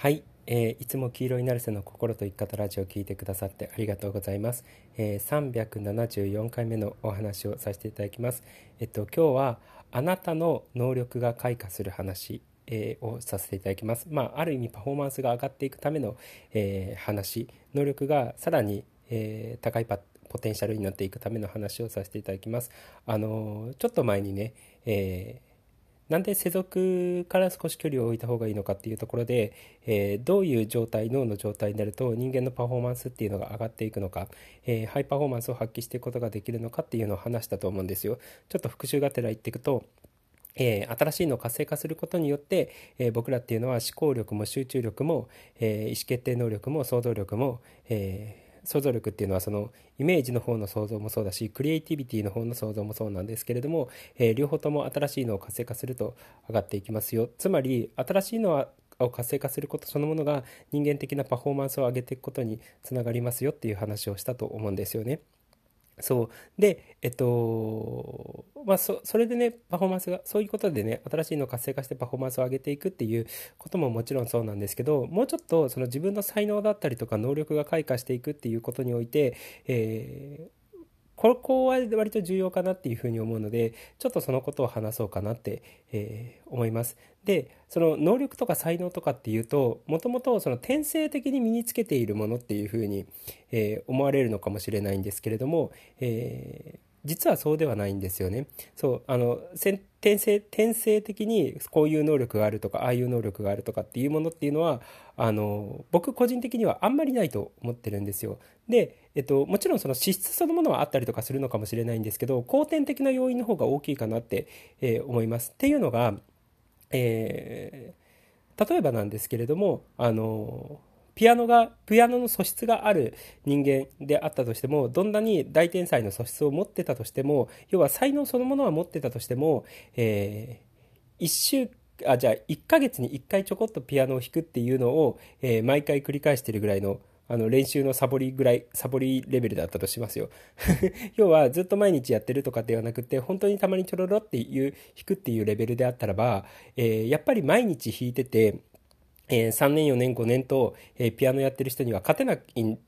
はい、えー、いつも黄色いナルセの心と生き方ラジオを聞いてくださってありがとうございます、えー、374回目のお話をさせていただきますえっと今日はあなたの能力が開花する話え、をさせていただきます。まあ、ある意味パフォーマンスが上がっていくための、えー、話、能力がさらに、えー、高いポテンシャルになっていくための話をさせていただきます。あのちょっと前にね、えなんで世俗から少し距離を置いた方がいいのかっていうところで、えー、どういう状態脳の状態になると人間のパフォーマンスっていうのが上がっていくのか、えー、ハイパフォーマンスを発揮していくことができるのかっていうのを話したと思うんですよ。ちょっと復習がてら言っていくとえー、新しいのを活性化することによって、えー、僕らっていうのは思考力も集中力も、えー、意思決定能力も想像力も、え想像力っていうのはそのイメージの方の想像もそうだしクリエイティビティの方の想像もそうなんですけれども、えー、両方とも新しいのを活性化すると上がっていきますよつまり新しいのを活性化することそのものが人間的なパフォーマンスを上げていくことにつながりますよっていう話をしたと思うんですよね。そう。でえっとまあそそれでねパフォーマンスがそういうことでね新しいのを活性化してパフォーマンスを上げていくっていうことももちろんそうなんですけどもうちょっとその自分の才能だったりとか能力が開花していくっていうことにおいて、えーここは割と重要かなっていうふうに思うのでちょっとそのことを話そうかなって、えー、思います。でその能力とか才能とかっていうともともとその天性的に身につけているものっていうふうに、えー、思われるのかもしれないんですけれども、えー実はそうではないんですよね。そうあの天性天性的にこういう能力があるとかああいう能力があるとかっていうものっていうのはあの僕個人的にはあんまりないと思ってるんですよ。で、えっと、もちろんその資質そのものはあったりとかするのかもしれないんですけど後天的な要因の方が大きいかなって、えー、思います。っていうのが、えー、例えばなんですけれどもあのピアノが、ピアノの素質がある人間であったとしても、どんなに大天才の素質を持ってたとしても、要は才能そのものは持ってたとしても、えー、一週あじゃあ1ヶ月に1回ちょこっとピアノを弾くっていうのを、えー、毎回繰り返してるぐらいのあの練習のサボりぐらいサボりレベルだったとしますよ。要はずっと毎日やってるとかではなくて本当にたまにちょろろっていう弾くっていうレベルであったらば、えー、やっぱり毎日弾いててえ、3年4年5年と、え、ピアノやってる人には勝てない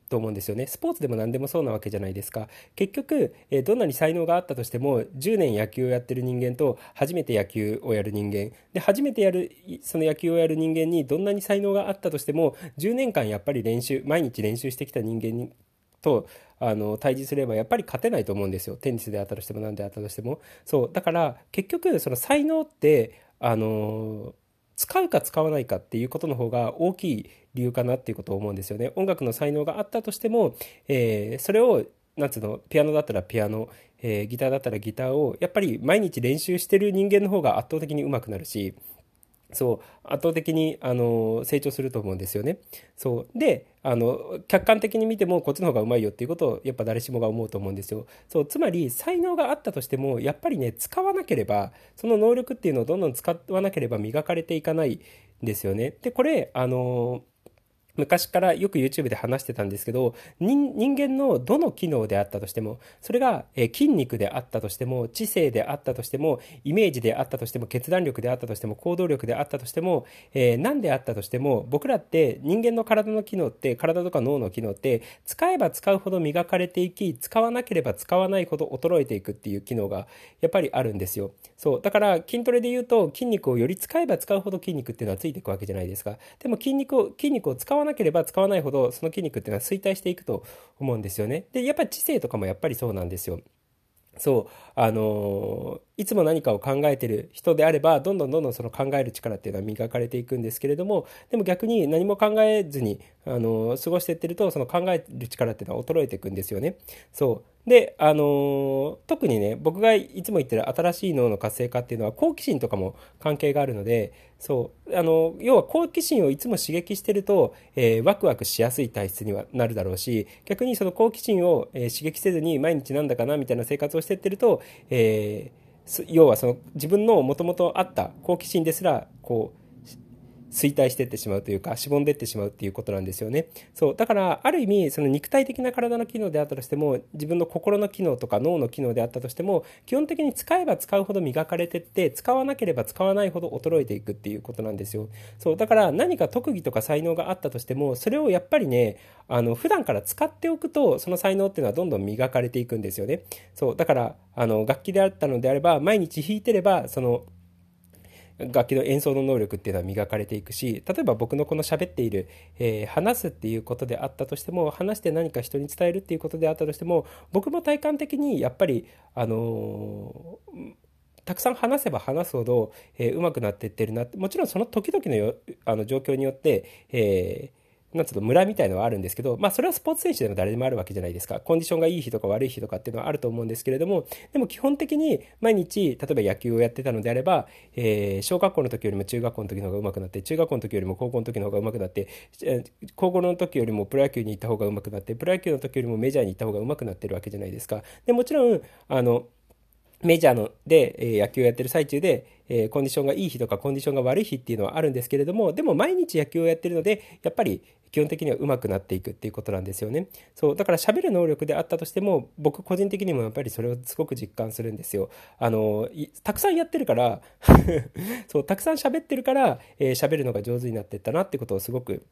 と思うんですよね。スポーツでも何でもそうなわけじゃないですか。結局、え、どんなに才能があったとしても10年野球をやってる人間と初めて野球をやる人間。で初めてやるその野球をやる人間にどんなに才能があったとしても10年間やっぱり練習毎日練習してきた人間にとあの対峙すればやっぱり勝てないと思うんですよ。テニスであったとしても何であったとしても。そうだから結局その才能ってあの使うか使わないかっていうことの方が大きい理由かなっていうことを思うんですよね。音楽の才能があったとしても、えー、それをなんつうのピアノだったらピアノ、えー、ギターだったらギターをやっぱり毎日練習してる人間の方が圧倒的に上手くなるしそう圧倒的にあの成長すると思うんですよね。そうであの客観的に見てもこっちの方がうまいよっていうことをやっぱ誰しもが思うと思うんですよ。そうつまり才能があったとしてもやっぱりね使わなければその能力っていうのをどんどん使わなければ磨かれていかないんですよね。でこれあの昔からよく YouTube で話してたんですけど人間のどの機能であったとしてもそれが、筋肉であったとしても知性であったとしてもイメージであったとしても決断力であったとしても行動力であったとしても、えー、何であったとしても僕らって人間の体の機能って体とか脳の機能って使えば使うほど磨かれていき使わなければ使わないほど衰えていくっていう機能がやっぱりあるんですよ。そう。だから筋トレで言うと筋肉をより使えば使うほど筋肉っていうのはついていくわけじゃないですか。でも筋肉を筋肉を使わわなければ使わないほどその筋肉っていうのは衰退していくと思うんですよね。でやっぱり知性とかもやっぱりそうなんですよ。そうあのいつも何かを考えてる人であればどんどんどんどんその考える力っていうのは磨かれていくんですけれどもでも逆に何も考えずに、あの過ごしていってるとその考える力っていうのは衰えていくんですよね。そうで、あのー、特にね、僕がいつも言ってる新しい脳の活性化っていうのは好奇心とかも関係があるので、そう、あの、要は好奇心をいつも刺激してると、えー、ワクワクしやすい体質にはなるだろうし、逆にその好奇心を、え、刺激せずに毎日なんだかなみたいな生活をしてってると、え、要はその自分のもともとあった好奇心ですら、こう、衰退していってしまうというか、しぼんでいってしまうっていうことなんですよね。そう。だから、ある意味、その肉体的な体の機能であったとしても、自分の心の機能とか脳の機能であったとしても、基本的に使えば使うほど磨かれてって、使わなければ使わないほど衰えていくっていうことなんですよ。そう。だから、何か特技とか才能があったとしても、それをやっぱりね、あの、普段から使っておくと、その才能っていうのはどんどん磨かれていくんですよね。そう。だから、あの、楽器であったのであれば、毎日弾いてれば、その、楽器の演奏の能力っていうのは磨かれていくし例えば僕のこの喋っている、えー、話すっていうことであったとしても話して何か人に伝えるっていうことであったとしても僕も体感的にやっぱりあのー、たくさん話せば話すほど、えー、上手くなっていってるなってもちろんその時々のよあの状況によって、えーなんつうの、村みたいのはあるんですけど、まあ、それはスポーツ選手でも誰でもあるわけじゃないですか。コンディションがいい日とか悪い日とかっていうのはあると思うんですけれども、でも基本的に毎日、例えば野球をやってたのであれば、えー、小学校の時よりも中学校の時の方が上手くなって、中学校の時よりも高校の時の方が上手くなって、高校の時よりもプロ野球に行った方が上手くなって、プロ野球の時よりもメジャーに行った方が上手くなってるわけじゃないですか。で、もちろん、あの、メジャーので、え、野球をやってる最中で、え、コンディションがいい日とかコンディションが悪い日っていうのはあるんですけれども、でも毎日野球をやってるので、やっぱり基本的には上手くなっていくっていうことなんですよね。そう、だから喋る能力であったとしても、僕個人的にもやっぱりそれをすごく実感するんですよ。あの、たくさんやってるから そう、たくさん喋ってるから、えー、喋るのが上手になってったなってことをすごく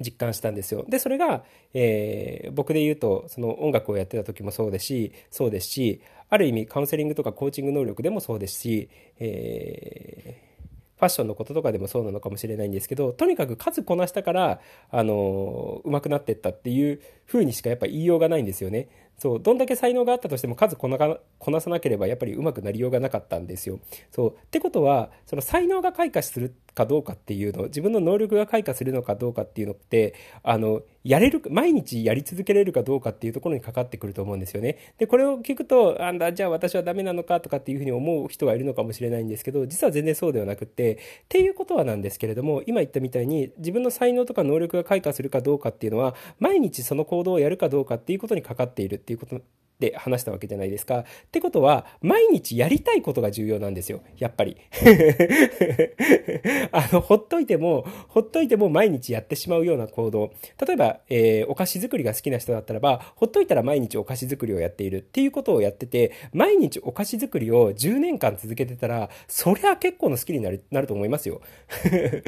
実感したんですよ。で、それが、えー、僕で言うと、その音楽をやってた時もそうですし、そうですし、ある意味カウンセリングとかコーチング能力でもそうですし、えーファッションのこととかでもそうなのかもしれないんですけどとにかく数こなしたからあの上手くなってったっていうふうにしかやっぱ言いようがないんですよね。そうどんだけ才能があったとしても数こなこなさなければやっぱり上手くなりようがなかったんですよ。そうってことはその才能が開花するかどうかっていうの自分の能力が開花するのかどうかっていうのってあのやれる毎日やり続けれるかどうかっていうところにかかってくると思うんですよね。でこれを聞くとあんだじゃあ私はダメなのかとかっていうふうに思う人がいるのかもしれないんですけど実は全然そうではなくってっていうことはなんですけれども今言ったみたいに自分の才能とか能力が開花するかどうかっていうのは毎日その行動をやるかどうかっていうことにかかっている。っていうことで話したわけじゃないですか。ってことは、毎日やりたいことが重要なんですよ。やっぱり。あの、ほっといても、ほっといても毎日やってしまうような行動。例えば、えー、お菓子作りが好きな人だったらば、ほっといたら毎日お菓子作りをやっているっていうことをやってて、毎日お菓子作りを10年間続けてたら、そりゃ結構の好きになるなると思いますよ。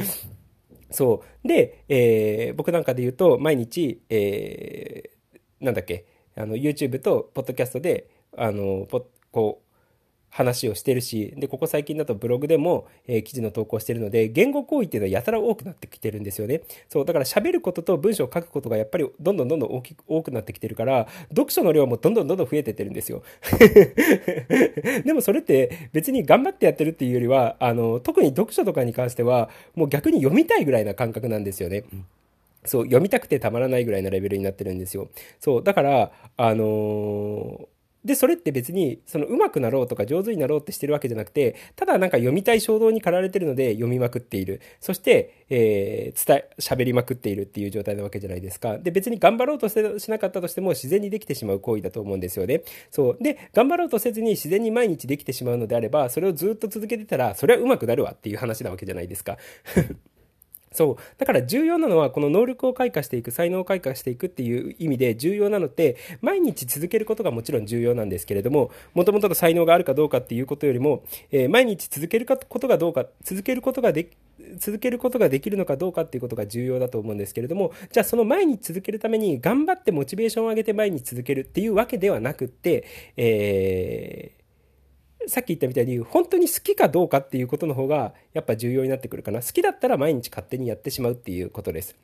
そう。で、えー、僕なんかで言うと、毎日、えー、なんだっけ、あの YouTube とポッドキャストであのこう話をしてるしでここ最近だとブログでも、えー、記事の投稿してるので言語行為っていうのはやたら多くなってきてるんですよね。そうだから喋ることと文章を書くことがやっぱりどんどんどんどん大きく多くなってきてるから読書の量もどんどんどんどん増えてってるんですよ。でもそれって別に頑張ってやってるっていうよりはあの特に読書とかに関してはもう逆に読みたいぐらいな感覚なんですよね、うんそう、読みたくてたまらないぐらいのレベルになってるんですよ。そう、だから、あのー、で、それって別に、その、上手くなろうとか上手になろうってしてるわけじゃなくて、ただなんか読みたい衝動に駆られてるので読みまくっている。そして、えー、伝え、喋りまくっているっていう状態なわけじゃないですか。で、別に頑張ろうとしなかったとしても自然にできてしまう行為だと思うんですよね。そう。で、頑張ろうとせずに自然に毎日できてしまうのであれば、それをずっと続けてたら、それは上手くなるわっていう話なわけじゃないですか。そう。だから重要なのは、この能力を開花していく、才能を開花していくっていう意味で重要なのって、毎日続けることがもちろん重要なんですけれども、もともとの才能があるかどうかっていうことよりも、えー、毎日続けることがどうか、続けることがで続けることができるのかどうかっていうことが重要だと思うんですけれども、じゃあその毎日続けるために頑張ってモチベーションを上げて毎日続けるっていうわけではなくって、えーさっき言ったみたいに本当に好きかどうかっていうことの方がやっぱ重要になってくるかな。好きだったら毎日勝手にやってしまうっていうことです。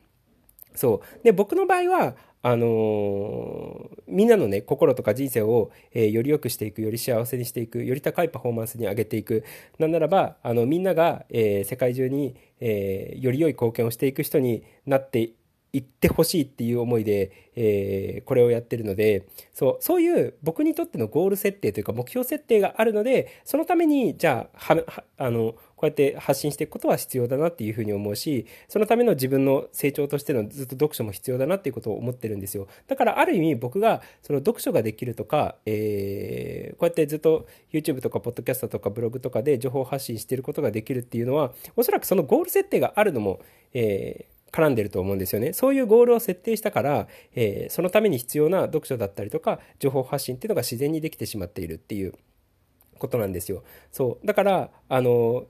そう。で僕の場合はあのー、みんなのね心とか人生を、えー、より良くしていくより幸せにしていくより高いパフォーマンスに上げていく。なんならばあのみんなが、えー、世界中に、えより良い貢献をしていく人になって行ってほしいっていう思いで、えー、これをやってるのでそうそういう僕にとってのゴール設定というか目標設定があるのでそのためにじゃあはあのこうやって発信していくことは必要だなっていうふうに思うしそのための自分の成長としてのずっと読書も必要だなっていうことを思ってるんですよ。だからある意味僕がその読書ができるとか、えー、こうやってずっと YouTube とかポッドキャストとかブログとかで情報発信してることができるっていうのはおそらくそのゴール設定があるのも、えー絡んでると思うんですよね。そういうゴールを設定したから、えー、そのために必要な読書だったりとか、情報発信っていうのが自然にできてしまっているっていうことなんですよ。そう。だから、あの、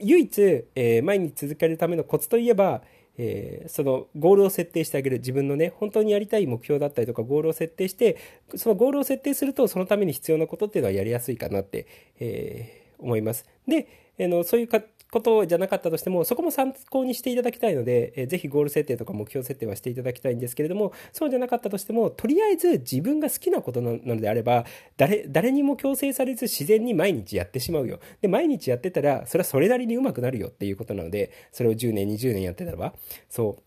唯一、えー、毎日続けるためのコツといえば、えー、そのゴールを設定してあげる自分のね本当にやりたい目標だったりとかゴールを設定してそのゴールを設定するとそのために必要なことっていうのはやりやすいかなって、えー、思いますで、えー、のそういうかことじゃなかったとしても、そこも参考にしていただきたいので、えー、ぜひゴール設定とか目標設定はしていただきたいんですけれども、そうじゃなかったとしても、とりあえず自分が好きなことなのであれば、誰、誰にも強制されず自然に毎日やってしまうよ。で、毎日やってたら、それはそれなりに上手くなるよっていうことなので、それを10年、20年やってたらば、そ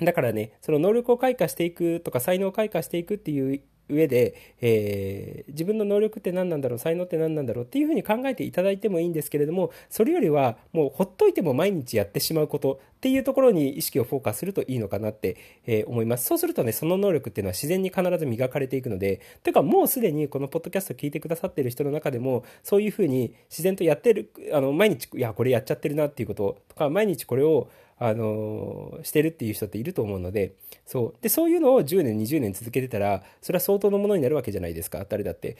う。だからね、その能力を開花していくとか才能を開花していくっていう上で、えー、自分の能力って何なんだろう才能って何なんだろうっていうふうに考えていただいてもいいんですけれどもそれよりはもうほっといても毎日やってしまうことっていうところに意識をフォーカスするといいのかなって、えー、思います。そうするとねその能力っていうのは自然に必ず磨かれていくのでというかもうすでにこのポッドキャスト聞いてくださってる人の中でもそういうふうに自然とやってるあの毎日いやこれやっちゃってるなっていうこととか毎日これをあのしてるっていう人っていると思うのでそう。でそういうのを10年20年続けてたらそれは相当のものになるわけじゃないですか。誰だって。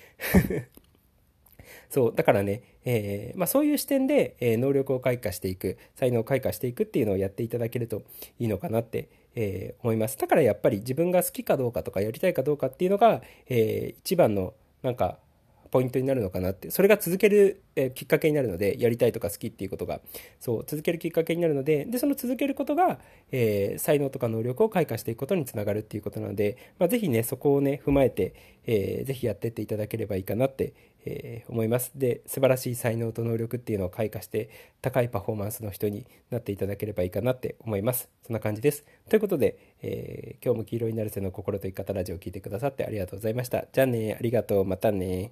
そう。だからね、えー、まあ、そういう視点で、えー、能力を開花していく才能を開花していくっていうのをやっていただけるといいのかなって、えー、思います。だからやっぱり自分が好きかどうかとかやりたいかどうかっていうのが、えー一番のなんかポイントになるのかなって。それが続ける、えきっかけになるのでやりたいとか好きっていうことが。そう続けるきっかけになるのででその続けることが、えー、才能とか能力を開花していくことにつながるっていうことなので、まあ、ぜひねそこをね踏まえて、えー、ぜひやってっていただければいいかなって、えー、思います。で素晴らしい才能と能力っていうのを開花して高いパフォーマンスの人になっていただければいいかなって思います。そんな感じです。ということで、えー、今日も黄色いなるせの心と生き方ラジオを聴いてくださってありがとうございました。じゃあねありがとう。またね